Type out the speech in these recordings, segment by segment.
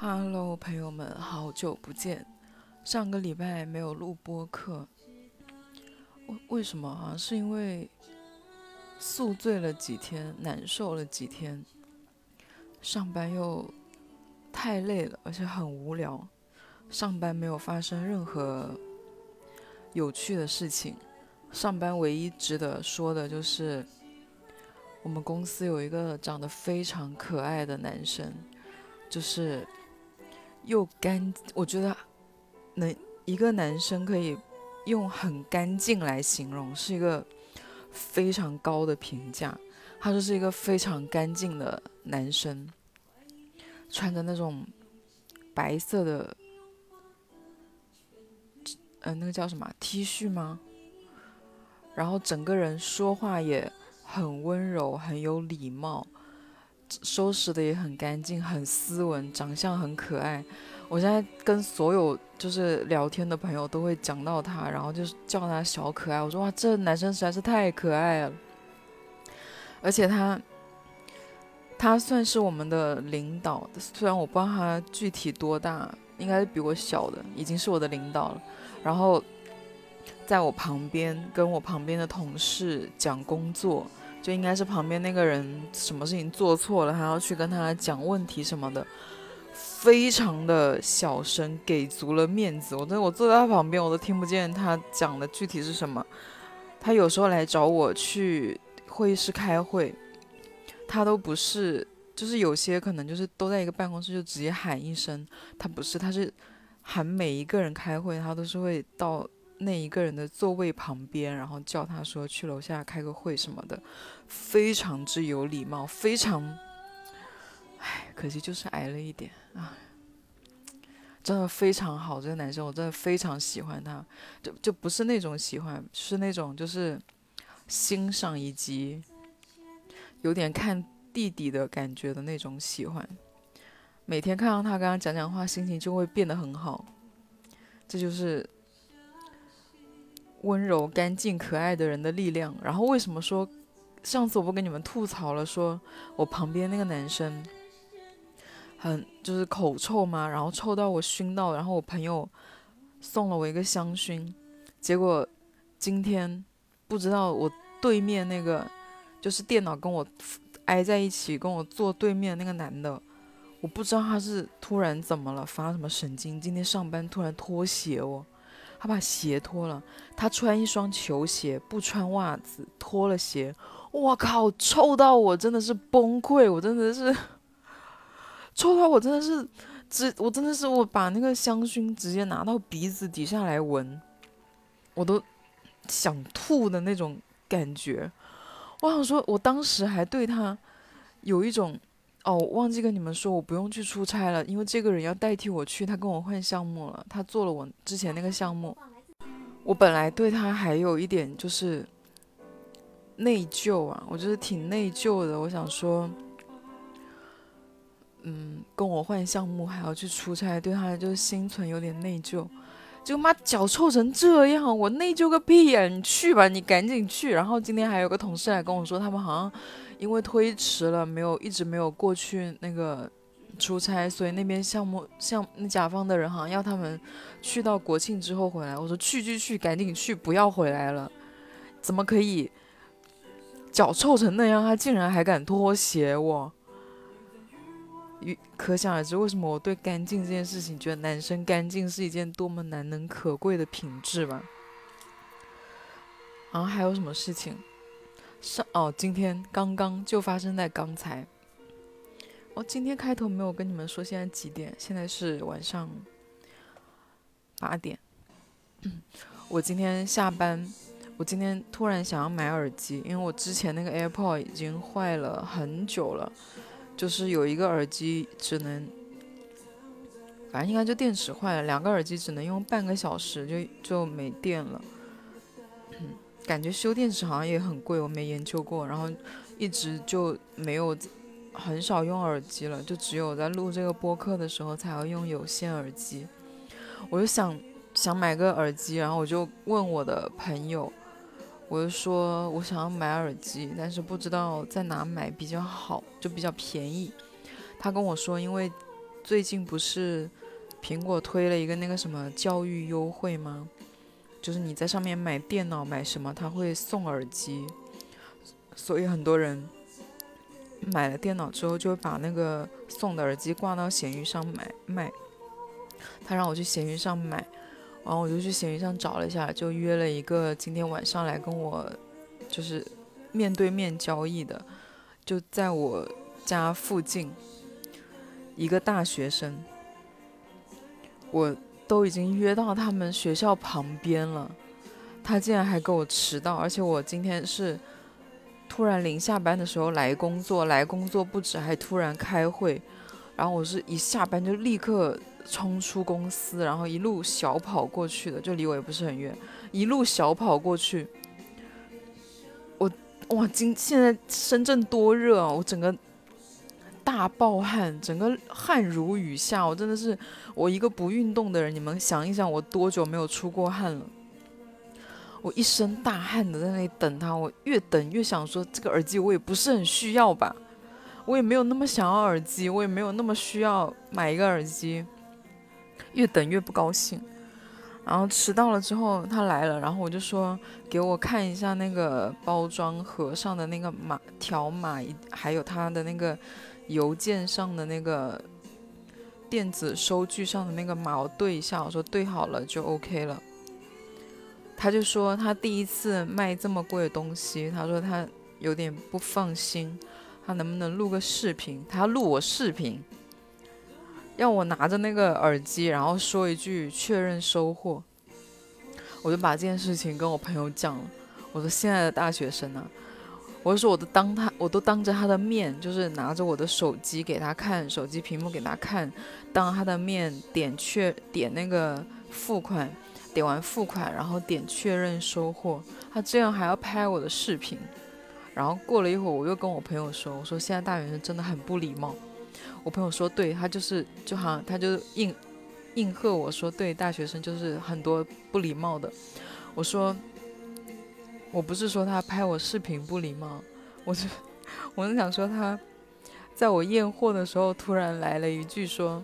Hello，朋友们，好久不见。上个礼拜没有录播课，为为什么啊？是因为宿醉了几天，难受了几天，上班又太累了，而且很无聊。上班没有发生任何有趣的事情，上班唯一值得说的就是我们公司有一个长得非常可爱的男生，就是。又干，我觉得能一个男生可以用很干净来形容，是一个非常高的评价。他就是一个非常干净的男生，穿着那种白色的，嗯，那个叫什么 T 恤吗？然后整个人说话也很温柔，很有礼貌。收拾的也很干净，很斯文，长相很可爱。我现在跟所有就是聊天的朋友都会讲到他，然后就是叫他小可爱。我说哇，这男生实在是太可爱了。而且他，他算是我们的领导，虽然我不知道他具体多大，应该是比我小的，已经是我的领导了。然后在我旁边跟我旁边的同事讲工作。就应该是旁边那个人什么事情做错了，还要去跟他讲问题什么的，非常的小声，给足了面子。我真我坐在他旁边，我都听不见他讲的具体是什么。他有时候来找我去会议室开会，他都不是，就是有些可能就是都在一个办公室就直接喊一声，他不是，他是喊每一个人开会，他都是会到。那一个人的座位旁边，然后叫他说去楼下开个会什么的，非常之有礼貌，非常，唉，可惜就是矮了一点啊，真的非常好，这个男生我真的非常喜欢他，就就不是那种喜欢，是那种就是欣赏以及有点看弟弟的感觉的那种喜欢，每天看到他跟他讲讲话，心情就会变得很好，这就是。温柔、干净、可爱的人的力量。然后为什么说上次我不跟你们吐槽了，说我旁边那个男生很就是口臭吗？然后臭到我熏到，然后我朋友送了我一个香薰，结果今天不知道我对面那个就是电脑跟我挨在一起跟我坐对面那个男的，我不知道他是突然怎么了，发什么神经？今天上班突然脱鞋哦。他把鞋脱了，他穿一双球鞋，不穿袜子，脱了鞋，我靠，臭到我真的是崩溃，我真的是臭到我真的是，直我真的是我把那个香薰直接拿到鼻子底下来闻，我都想吐的那种感觉。我想说，我当时还对他有一种。哦，忘记跟你们说，我不用去出差了，因为这个人要代替我去，他跟我换项目了，他做了我之前那个项目。我本来对他还有一点就是内疚啊，我就是挺内疚的。我想说，嗯，跟我换项目还要去出差，对他就是心存有点内疚。就妈脚臭成这样，我内疚个屁呀！你去吧，你赶紧去。然后今天还有个同事来跟我说，他们好像。因为推迟了，没有一直没有过去那个出差，所以那边项目项那甲方的人好像要他们去到国庆之后回来。我说去去去，赶紧去，不要回来了。怎么可以脚臭成那样？他竟然还敢脱鞋！我，可想而知为什么我对干净这件事情觉得男生干净是一件多么难能可贵的品质吧。然后还有什么事情？上哦，今天刚刚就发生在刚才。我今天开头没有跟你们说现在几点，现在是晚上八点。我今天下班，我今天突然想要买耳机，因为我之前那个 AirPod 已经坏了很久了，就是有一个耳机只能，反正应该就电池坏了，两个耳机只能用半个小时就就没电了。感觉修电池好像也很贵，我没研究过，然后一直就没有很少用耳机了，就只有在录这个播客的时候才要用有线耳机。我就想想买个耳机，然后我就问我的朋友，我就说我想要买耳机，但是不知道在哪买比较好，就比较便宜。他跟我说，因为最近不是苹果推了一个那个什么教育优惠吗？就是你在上面买电脑买什么，他会送耳机，所以很多人买了电脑之后就会把那个送的耳机挂到闲鱼上买卖。他让我去闲鱼上买，然后我就去闲鱼上找了一下，就约了一个今天晚上来跟我就是面对面交易的，就在我家附近一个大学生，我。都已经约到他们学校旁边了，他竟然还给我迟到，而且我今天是突然临下班的时候来工作，来工作不止，还突然开会，然后我是一下班就立刻冲出公司，然后一路小跑过去的，就离我也不是很远，一路小跑过去。我哇，今现在深圳多热啊，我整个。大暴汗，整个汗如雨下，我真的是我一个不运动的人，你们想一想，我多久没有出过汗了？我一身大汗的在那里等他，我越等越想说，这个耳机我也不是很需要吧，我也没有那么想要耳机，我也没有那么需要买一个耳机，越等越不高兴。然后迟到了之后，他来了，然后我就说给我看一下那个包装盒上的那个码条码，还有他的那个。邮件上的那个电子收据上的那个码，我对一下，我说对好了就 OK 了。他就说他第一次卖这么贵的东西，他说他有点不放心，他能不能录个视频？他录我视频，让我拿着那个耳机，然后说一句确认收货。我就把这件事情跟我朋友讲了，我说现在的大学生啊。我就说，我都当他，我都当着他的面，就是拿着我的手机给他看，手机屏幕给他看，当他的面点确点那个付款，点完付款，然后点确认收货，他这样还要拍我的视频。然后过了一会儿，我又跟我朋友说，我说现在大学生真的很不礼貌。我朋友说，对他就是就好像他就应应和我说，对大学生就是很多不礼貌的。我说。我不是说他拍我视频不礼貌，我是 我是想说他，在我验货的时候突然来了一句说，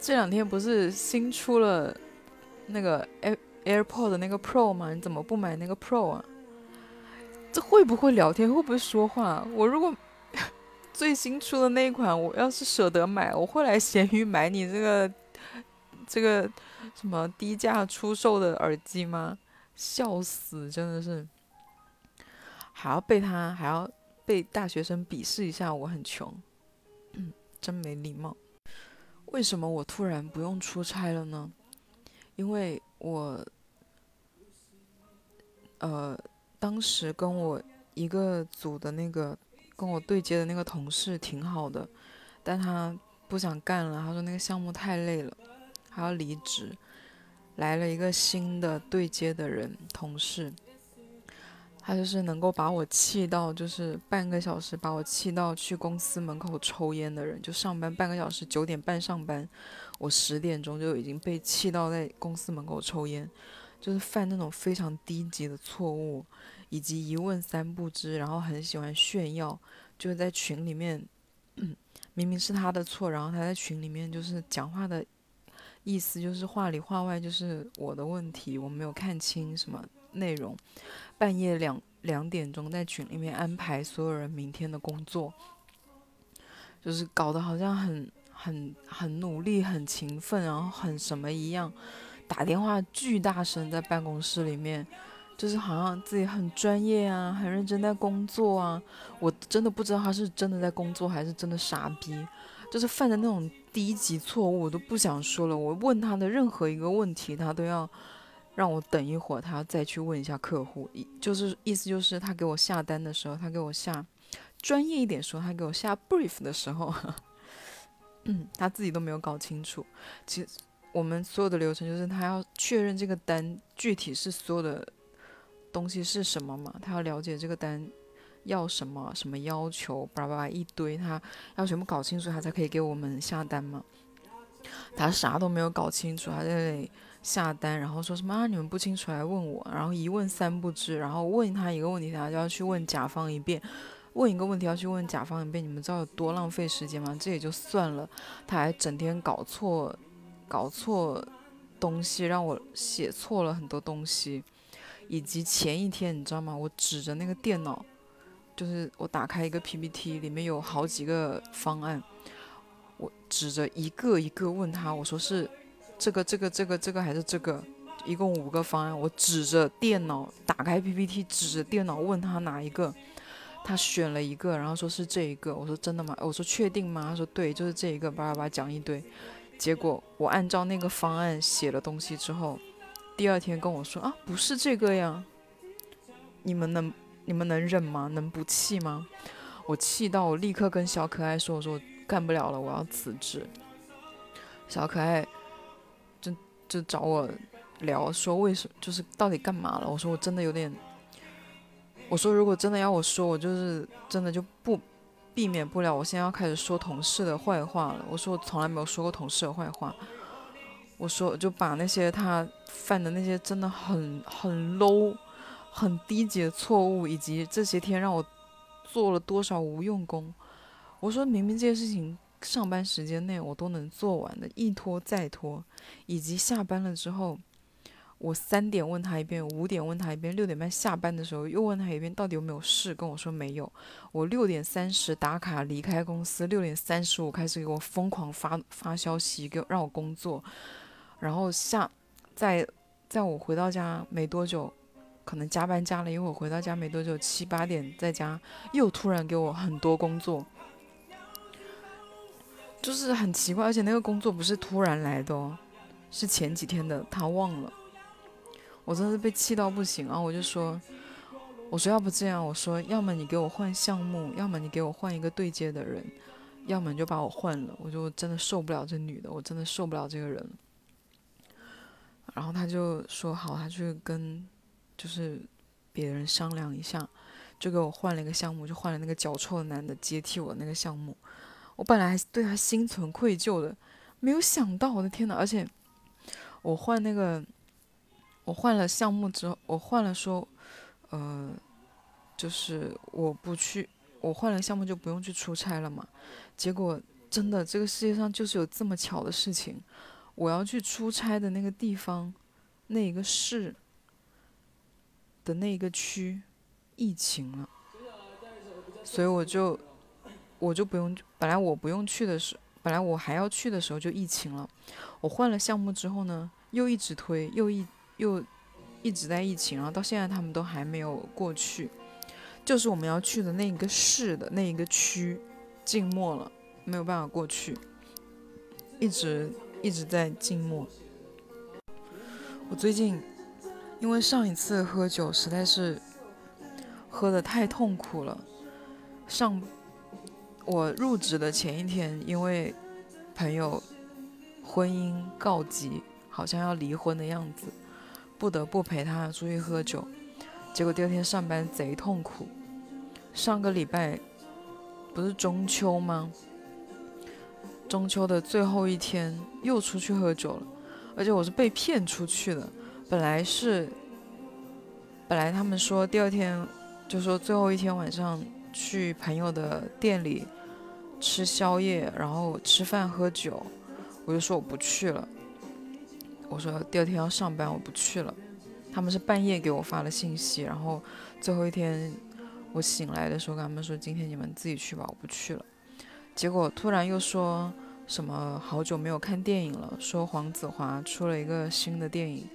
这两天不是新出了那个 Air AirPod 的那个 Pro 吗？你怎么不买那个 Pro 啊？这会不会聊天？会不会说话？我如果 最新出的那一款，我要是舍得买，我会来闲鱼买你这个这个什么低价出售的耳机吗？笑死，真的是，还要被他，还要被大学生鄙视一下，我很穷，真没礼貌。为什么我突然不用出差了呢？因为我，呃，当时跟我一个组的那个跟我对接的那个同事挺好的，但他不想干了，他说那个项目太累了，还要离职。来了一个新的对接的人，同事，他就是能够把我气到，就是半个小时把我气到去公司门口抽烟的人，就上班半个小时，九点半上班，我十点钟就已经被气到在公司门口抽烟，就是犯那种非常低级的错误，以及一问三不知，然后很喜欢炫耀，就是在群里面，明明是他的错，然后他在群里面就是讲话的。意思就是话里话外就是我的问题，我没有看清什么内容。半夜两两点钟在群里面安排所有人明天的工作，就是搞得好像很很很努力、很勤奋，然后很什么一样。打电话巨大声在办公室里面，就是好像自己很专业啊，很认真在工作啊。我真的不知道他是真的在工作还是真的傻逼。就是犯的那种低级错误，我都不想说了。我问他的任何一个问题，他都要让我等一会儿，他再去问一下客户。就是意思就是他给我下单的时候，他给我下专业一点说，他给我下 brief 的时候，嗯，他自己都没有搞清楚。其实我们所有的流程就是他要确认这个单具体是所有的东西是什么嘛，他要了解这个单。要什么什么要求，巴拉巴拉一堆，他要全部搞清楚，他才可以给我们下单嘛。他啥都没有搞清楚，他在那里下单，然后说什么你们不清楚来问我，然后一问三不知，然后问他一个问题，他就要去问甲方一遍。问一个问题要去问甲方一遍，你们知道有多浪费时间吗？这也就算了，他还整天搞错，搞错东西，让我写错了很多东西，以及前一天你知道吗？我指着那个电脑，就是我打开一个 PPT，里面有好几个方案，我指着一个一个问他，我说是这个这个这个这个还是这个？一共五个方案，我指着电脑打开 PPT，指着电脑问他哪一个。他选了一个，然后说是这一个。我说真的吗？我说确定吗？他说对，就是这一个。叭叭叭讲一堆。结果我按照那个方案写了东西之后，第二天跟我说啊，不是这个呀。你们能你们能忍吗？能不气吗？我气到我立刻跟小可爱说，我说我干不了了，我要辞职。小可爱就就找我聊，说为什么就是到底干嘛了？我说我真的有点。我说，如果真的要我说，我就是真的就不避免不了。我现在要开始说同事的坏话了。我说我从来没有说过同事的坏话。我说就把那些他犯的那些真的很很 low、很低级的错误，以及这些天让我做了多少无用功。我说明明这些事情上班时间内我都能做完的，一拖再拖，以及下班了之后。我三点问他一遍，五点问他一遍，六点半下班的时候又问他一遍，到底有没有事？跟我说没有。我六点三十打卡离开公司，六点三十五开始给我疯狂发发消息，给让我工作。然后下，在在我回到家没多久，可能加班加了一会儿，回到家没多久，七八点在家又突然给我很多工作，就是很奇怪，而且那个工作不是突然来的哦，是前几天的，他忘了。我真的是被气到不行啊！我就说，我说要不这样，我说要么你给我换项目，要么你给我换一个对接的人，要么你就把我换了。我就真的受不了这女的，我真的受不了这个人。然后他就说好，他去跟就是别人商量一下，就给我换了一个项目，就换了那个脚臭的男的接替我那个项目。我本来还对他心存愧疚的，没有想到，我的天呐！而且我换那个。我换了项目之后，我换了说，呃，就是我不去，我换了项目就不用去出差了嘛。结果真的，这个世界上就是有这么巧的事情，我要去出差的那个地方，那一个市的那一个区疫情了，所以我就我就不用，本来我不用去的时，本来我还要去的时候就疫情了。我换了项目之后呢，又一直推，又一。又一直在疫情，然后到现在他们都还没有过去，就是我们要去的那一个市的那一个区静默了，没有办法过去，一直一直在静默。我最近因为上一次喝酒实在是喝的太痛苦了，上我入职的前一天，因为朋友婚姻告急，好像要离婚的样子。不得不陪他出去喝酒，结果第二天上班贼痛苦。上个礼拜不是中秋吗？中秋的最后一天又出去喝酒了，而且我是被骗出去的。本来是，本来他们说第二天就说最后一天晚上去朋友的店里吃宵夜，然后吃饭喝酒，我就说我不去了。我说第二天要上班，我不去了。他们是半夜给我发了信息，然后最后一天我醒来的时候跟他们说：“今天你们自己去吧，我不去了。”结果突然又说什么好久没有看电影了，说黄子华出了一个新的电影，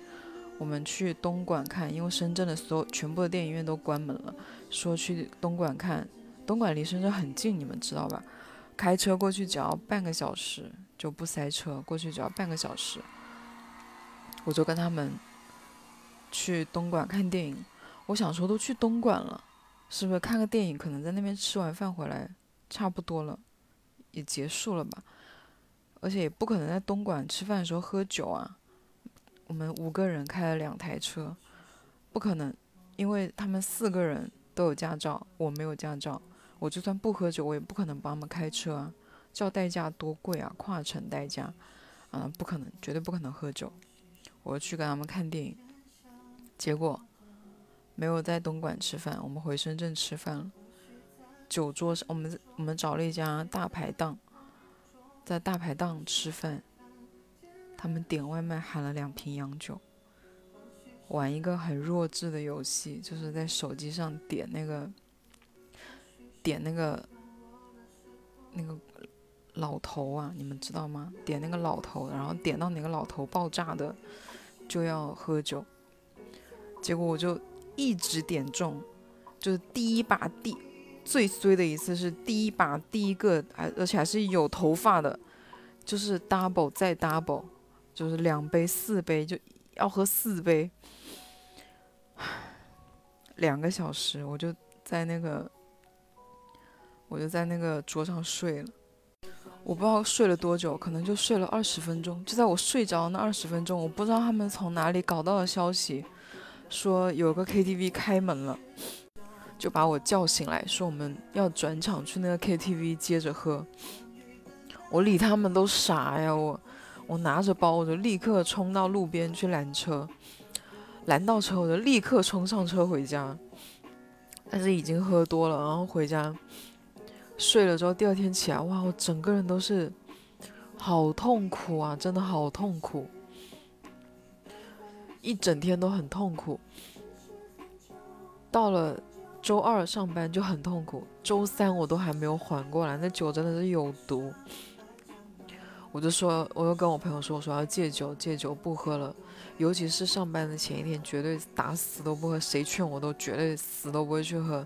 我们去东莞看，因为深圳的所有全部的电影院都关门了，说去东莞看。东莞离深圳很近，你们知道吧？开车过去只要半个小时，就不塞车，过去只要半个小时。我就跟他们去东莞看电影，我想说都去东莞了，是不是看个电影，可能在那边吃完饭回来差不多了，也结束了吧？而且也不可能在东莞吃饭的时候喝酒啊。我们五个人开了两台车，不可能，因为他们四个人都有驾照，我没有驾照，我就算不喝酒，我也不可能帮他们开车啊，叫代驾多贵啊，跨城代驾，啊，不可能，绝对不可能喝酒。我去跟他们看电影，结果没有在东莞吃饭，我们回深圳吃饭了。酒桌上，我们我们找了一家大排档，在大排档吃饭，他们点外卖喊了两瓶洋酒，玩一个很弱智的游戏，就是在手机上点那个点那个那个老头啊，你们知道吗？点那个老头，然后点到哪个老头爆炸的就要喝酒，结果我就一直点中。就是第一把第最衰的一次是第一把第一个，还而且还是有头发的，就是 double 再 double，就是两杯四杯就要喝四杯，两个小时我就在那个我就在那个桌上睡了，我不知道睡了多久，可能就睡了二十分钟。就在我睡着那二十分钟，我不知道他们从哪里搞到的消息，说有个 KTV 开门了。就把我叫醒来说我们要转场去那个 KTV 接着喝，我理他们都傻呀，我我拿着包我就立刻冲到路边去拦车，拦到车我就立刻冲上车回家，但是已经喝多了，然后回家睡了之后第二天起来哇我整个人都是好痛苦啊，真的好痛苦，一整天都很痛苦，到了。周二上班就很痛苦，周三我都还没有缓过来，那酒真的是有毒。我就说，我又跟我朋友说，我说要戒酒，戒酒不喝了，尤其是上班的前一天，绝对打死都不喝，谁劝我都绝对死都不会去喝。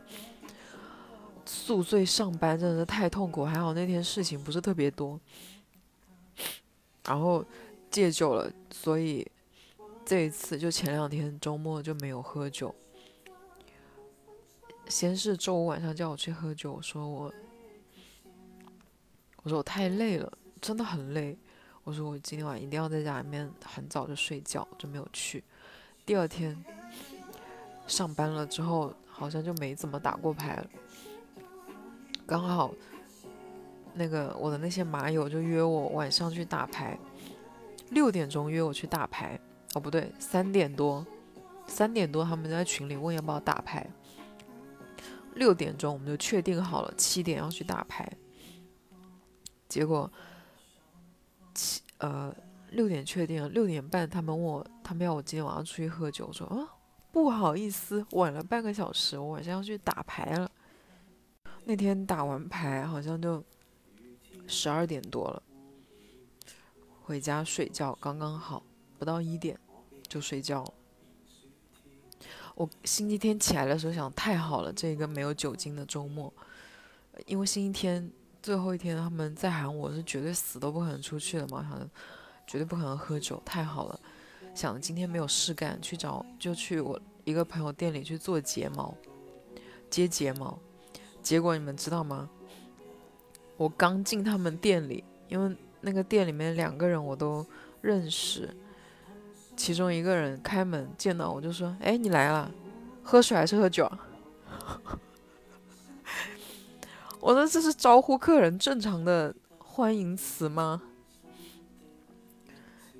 宿醉上班真的是太痛苦，还好那天事情不是特别多，然后戒酒了，所以这一次就前两天周末就没有喝酒。先是周五晚上叫我去喝酒，我说我，我说我太累了，真的很累。我说我今天晚上一定要在家里面很早就睡觉，就没有去。第二天上班了之后，好像就没怎么打过牌了。刚好那个我的那些麻友就约我晚上去打牌，六点钟约我去打牌。哦，不对，三点多，三点多他们在群里问要不要打牌。六点钟我们就确定好了，七点要去打牌。结果呃六点确定，六点半他们问我，他们要我今天晚上出去喝酒，我说啊不好意思，晚了半个小时，我晚上要去打牌了。那天打完牌好像就十二点多了，回家睡觉刚刚好，不到一点就睡觉。我星期天起来的时候想，太好了，这个没有酒精的周末，因为星期天最后一天他们在喊我是绝对死都不可能出去的嘛，想绝对不可能喝酒，太好了，想今天没有事干，去找就去我一个朋友店里去做睫毛，接睫毛，结果你们知道吗？我刚进他们店里，因为那个店里面两个人我都认识。其中一个人开门见到我就说：“哎，你来了，喝水还是喝酒？” 我说：“这是招呼客人正常的欢迎词吗？”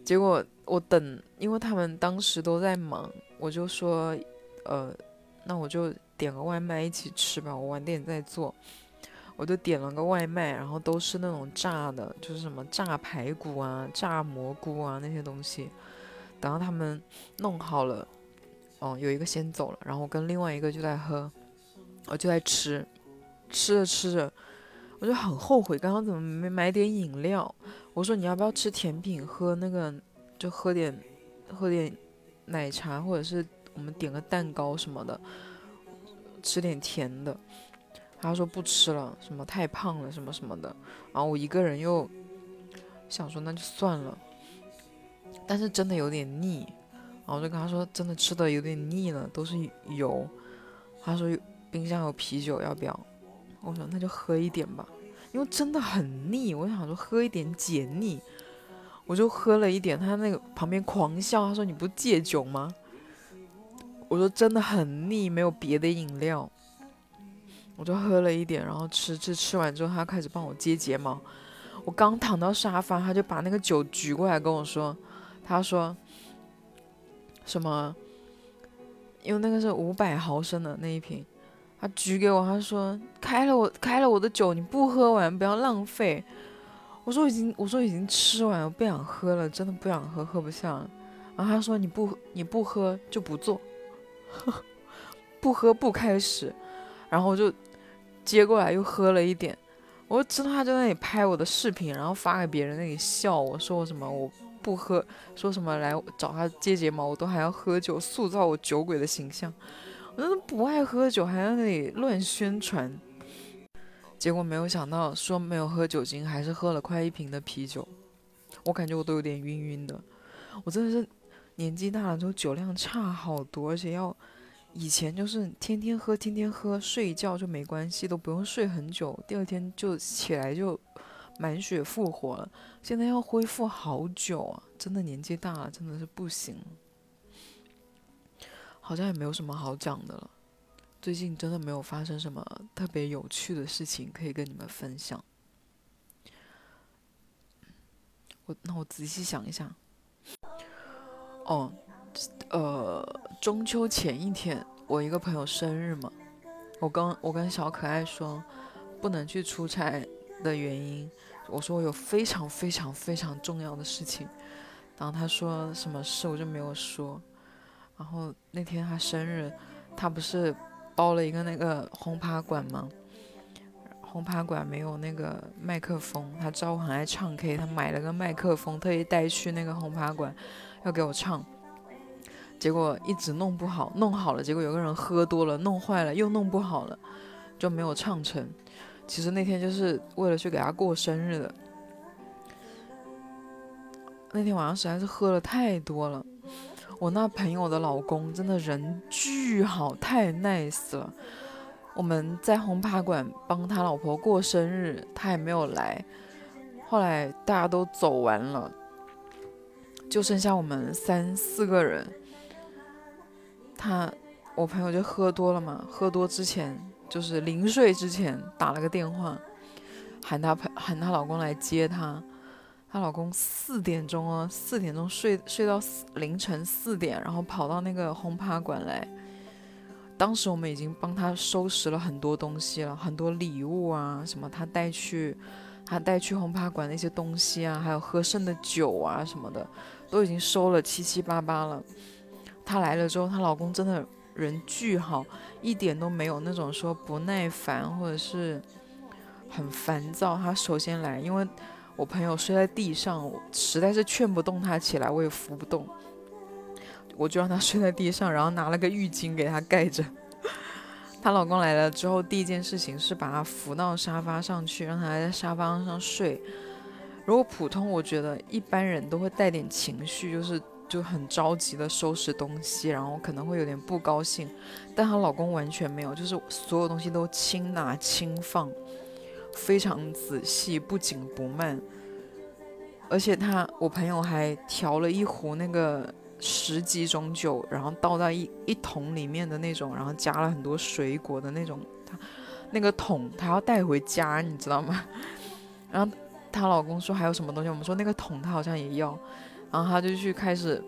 结果我等，因为他们当时都在忙，我就说：“呃，那我就点个外卖一起吃吧，我晚点再做。”我就点了个外卖，然后都是那种炸的，就是什么炸排骨啊、炸蘑菇啊那些东西。等到他们弄好了，哦，有一个先走了，然后我跟另外一个就在喝，我就在吃，吃着吃着，我就很后悔，刚刚怎么没买点饮料？我说你要不要吃甜品，喝那个就喝点喝点奶茶，或者是我们点个蛋糕什么的，吃点甜的。他说不吃了，什么太胖了，什么什么的。然后我一个人又想说那就算了。但是真的有点腻，然后我就跟他说，真的吃的有点腻了，都是油。他说冰箱有啤酒，要不要？我说那就喝一点吧，因为真的很腻。我想说喝一点解腻，我就喝了一点。他那个旁边狂笑，他说你不戒酒吗？我说真的很腻，没有别的饮料。我就喝了一点，然后吃吃吃完之后，他开始帮我接睫毛。我刚躺到沙发，他就把那个酒举过来跟我说。他说：“什么？因为那个是五百毫升的那一瓶，他举给我，他说开了我开了我的酒，你不喝完不要浪费。我说已经我说已经吃完，我不想喝了，真的不想喝，喝不下。然后他说你不你不喝就不做，不喝不开始。然后我就接过来又喝了一点。我知道他在那里拍我的视频，然后发给别人那里笑我说我什么我不喝，说什么来找他接睫毛我都还要喝酒，塑造我酒鬼的形象。我真的不爱喝酒，还在那里乱宣传。结果没有想到说没有喝酒精，还是喝了快一瓶的啤酒。我感觉我都有点晕晕的。我真的是年纪大了之后酒量差好多，而且要。以前就是天天喝，天天喝，睡一觉就没关系，都不用睡很久，第二天就起来就满血复活了。现在要恢复好久啊，真的年纪大了，真的是不行。好像也没有什么好讲的了，最近真的没有发生什么特别有趣的事情可以跟你们分享。我那我仔细想一想，哦。呃，中秋前一天，我一个朋友生日嘛，我刚我跟小可爱说不能去出差的原因，我说我有非常非常非常重要的事情，然后他说什么事我就没有说，然后那天他生日，他不是包了一个那个轰趴馆吗？轰趴馆没有那个麦克风，他知道我很爱唱 K，他买了个麦克风，特意带去那个轰趴馆，要给我唱。结果一直弄不好，弄好了，结果有个人喝多了，弄坏了，又弄不好了，就没有唱成。其实那天就是为了去给他过生日的。那天晚上实在是喝了太多了。我那朋友的老公真的人巨好，太 nice 了。我们在轰趴馆帮他老婆过生日，他也没有来。后来大家都走完了，就剩下我们三四个人。他，我朋友就喝多了嘛，喝多之前就是临睡之前打了个电话，喊他喊她老公来接她，她老公四点钟哦，四点钟睡睡到凌晨四点，然后跑到那个轰趴馆来。当时我们已经帮他收拾了很多东西了，很多礼物啊，什么他带去他带去轰趴馆那些东西啊，还有喝剩的酒啊什么的，都已经收了七七八八了。她来了之后，她老公真的人巨好，一点都没有那种说不耐烦或者是很烦躁。他首先来，因为我朋友睡在地上，我实在是劝不动他起来，我也扶不动，我就让他 睡在地上，然后拿了个浴巾给他盖着。她老公来了之后，第一件事情是把他扶到沙发上去，让他在沙发上睡。如果普通，我觉得一般人都会带点情绪，就是。就很着急的收拾东西，然后可能会有点不高兴，但她老公完全没有，就是所有东西都轻拿轻放，非常仔细，不紧不慢。而且他，我朋友还调了一壶那个十几种酒，然后倒在一一桶里面的那种，然后加了很多水果的那种。她那个桶她要带回家，你知道吗？然后她老公说还有什么东西，我们说那个桶他好像也要。然后他就去开始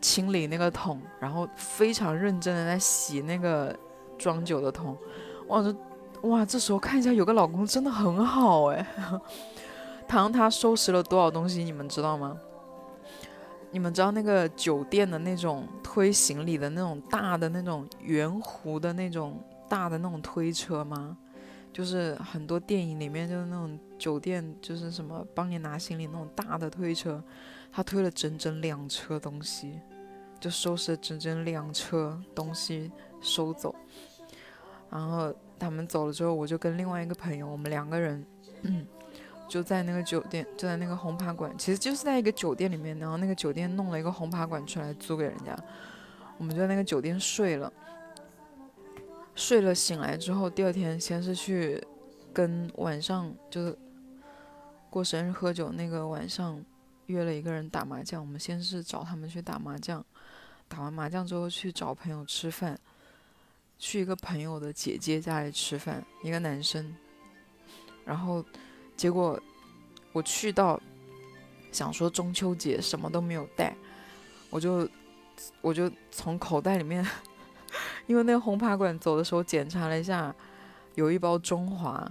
清理那个桶，然后非常认真的在洗那个装酒的桶。哇，这哇，这时候看一下有个老公真的很好哎。他他收拾了多少东西，你们知道吗？你们知道那个酒店的那种推行李的那种大的那种圆弧的那种大的那种推车吗？就是很多电影里面就是那种酒店就是什么帮你拿行李那种大的推车。他推了整整两车东西，就收拾了整整两车东西收走。然后他们走了之后，我就跟另外一个朋友，我们两个人嗯 就在那个酒店，就在那个轰趴馆，其实就是在一个酒店里面。然后那个酒店弄了一个轰趴馆出来租给人家，我们就在那个酒店睡了。睡了醒来之后，第二天先是去跟晚上就是过生日喝酒那个晚上。约了一个人打麻将，我们先是找他们去打麻将，打完麻将之后去找朋友吃饭，去一个朋友的姐姐家里吃饭，一个男生。然后结果我去到，想说中秋节什么都没有带，我就我就从口袋里面 因为那个轰趴馆走的时候检查了一下，有一包中华，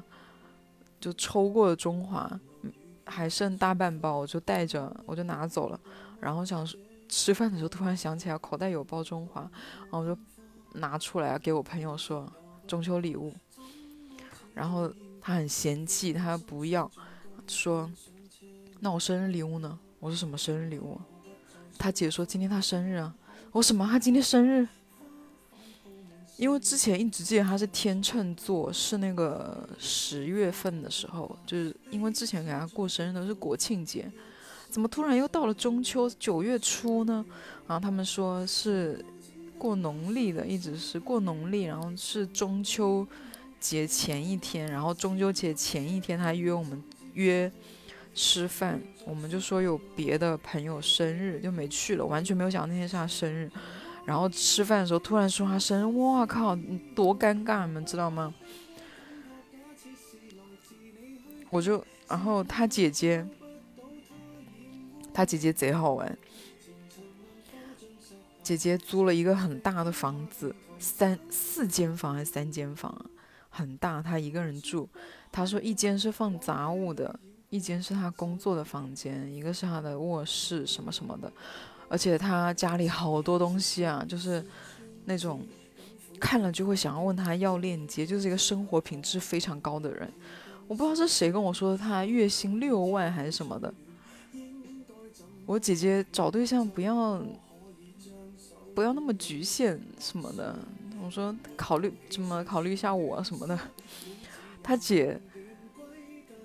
就抽过的中华，还剩大半包，我就带着，我就拿走了。然后想吃饭的时候突然想起来口袋有包中华，然后我就拿出来给我朋友说中秋礼物。然后他很嫌弃，他不要，说那我生日礼物呢？我说什么生日礼物？他姐说今天他生日啊。我什么？他今天生日？因为之前一直记得他是天秤座，是那个十月份的时候，就是因为之前给他过生日都是国庆节，怎么突然又到了中秋九月初呢？然后他们说是过农历的，一直是过农历，然后是中秋节前一天，然后中秋节前一天他约我们约吃饭，我们就说有别的朋友生日就没去了，完全没有想到那天是他生日。然后吃饭的时候突然说他生日，哇靠，多尴尬，你们知道吗？我就，然后他姐姐，他姐姐贼好玩，姐姐租了一个很大的房子，三四间房还是三间房，很大，她一个人住。她说一间是放杂物的，一间是她工作的房间，一个是她的卧室什么什么的。而且她家里好多东西啊，就是那种看了就会想要问她要链接，就是一个生活品质非常高的人。我不知道是谁跟我说的，他月薪六万还是什么的。我姐姐找对象不要不要那么局限什么的。我说考虑怎么考虑一下我什么的。他姐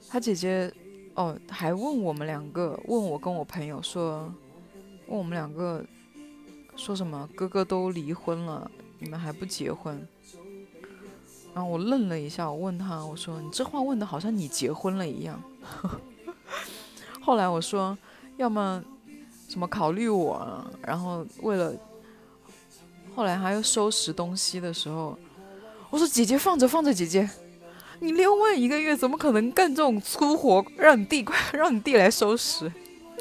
他姐姐哦还问我们两个，问我跟我朋友说。问我们两个说什么？哥哥都离婚了，你们还不结婚？然后我愣了一下，我问他，我说：“你这话问的好像你结婚了一样。”后来我说：“要么什么考虑我？”然后为了后来他又收拾东西的时候，我说：“姐姐放着放着，姐姐，你六万一个月，怎么可能干这种粗活？让你弟快让你弟来收拾。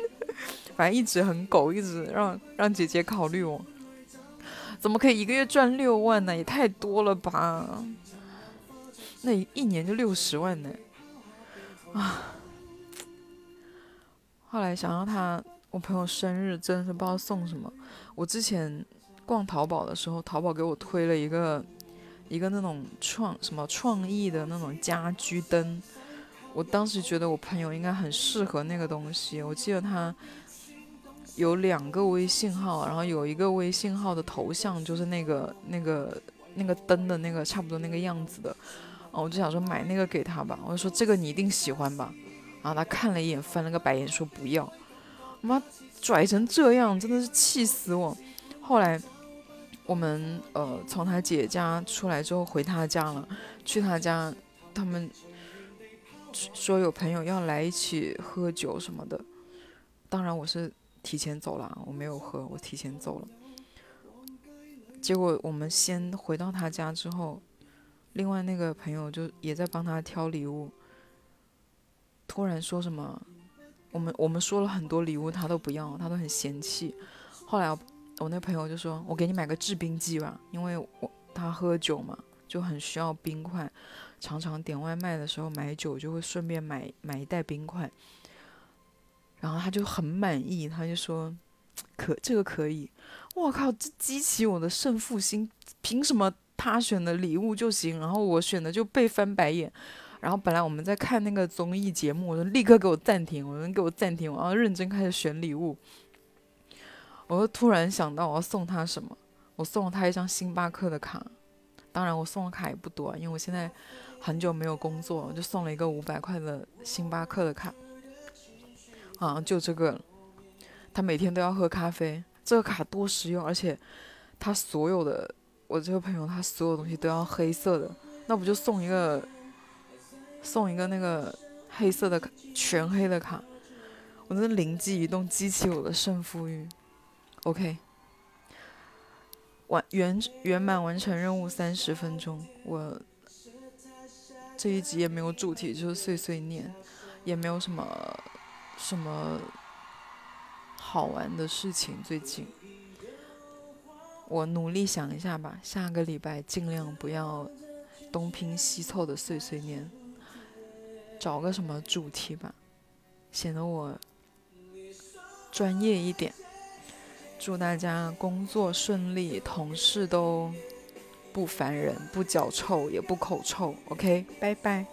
”反正一直很狗，一直让让姐姐考虑我，怎么可以一个月赚六万呢？也太多了吧！那一年就六十万呢，啊！后来想到他，我朋友生日真的是不知道送什么。我之前逛淘宝的时候，淘宝给我推了一个一个那种创什么创意的那种家居灯，我当时觉得我朋友应该很适合那个东西。我记得他。有两个微信号，然后有一个微信号的头像就是那个那个那个灯的那个差不多那个样子的，哦，我就想说买那个给他吧，我就说这个你一定喜欢吧，然后他看了一眼，翻了个白眼说不要，妈拽成这样，真的是气死我。后来我们呃从他姐家出来之后回他家了，去他家，他们说有朋友要来一起喝酒什么的，当然我是。提前走了，我没有喝，我提前走了。结果我们先回到他家之后，另外那个朋友就也在帮他挑礼物。突然说什么，我们我们说了很多礼物，他都不要，他都很嫌弃。后来我那朋友就说：“我给你买个制冰机吧，因为我他喝酒嘛，就很需要冰块，常常点外卖的时候买酒就会顺便买买一袋冰块。”然后他就很满意，他就说：“可这个可以。”我靠，这激起我的胜负心。凭什么他选的礼物就行，然后我选的就被翻白眼？然后本来我们在看那个综艺节目，我说立刻给我暂停，我说给我暂停，我要认真开始选礼物。我又突然想到我要送他什么，我送了他一张星巴克的卡。当然我送的卡也不多，因为我现在很久没有工作，我就送了一个五百块的星巴克的卡。好像就这个，他每天都要喝咖啡。这个卡多实用，而且他所有的，我这个朋友他所有东西都要黑色的，那不就送一个，送一个那个黑色的，全黑的卡。我真的灵机一动，激起我的胜负欲。OK，完圆圆满完成任务三十分钟。我这一集也没有主题，就是碎碎念，也没有什么。什么好玩的事情？最近我努力想一下吧，下个礼拜尽量不要东拼西凑的碎碎念，找个什么主题吧，显得我专业一点。祝大家工作顺利，同事都不烦人，不脚臭也不口臭。OK，拜拜。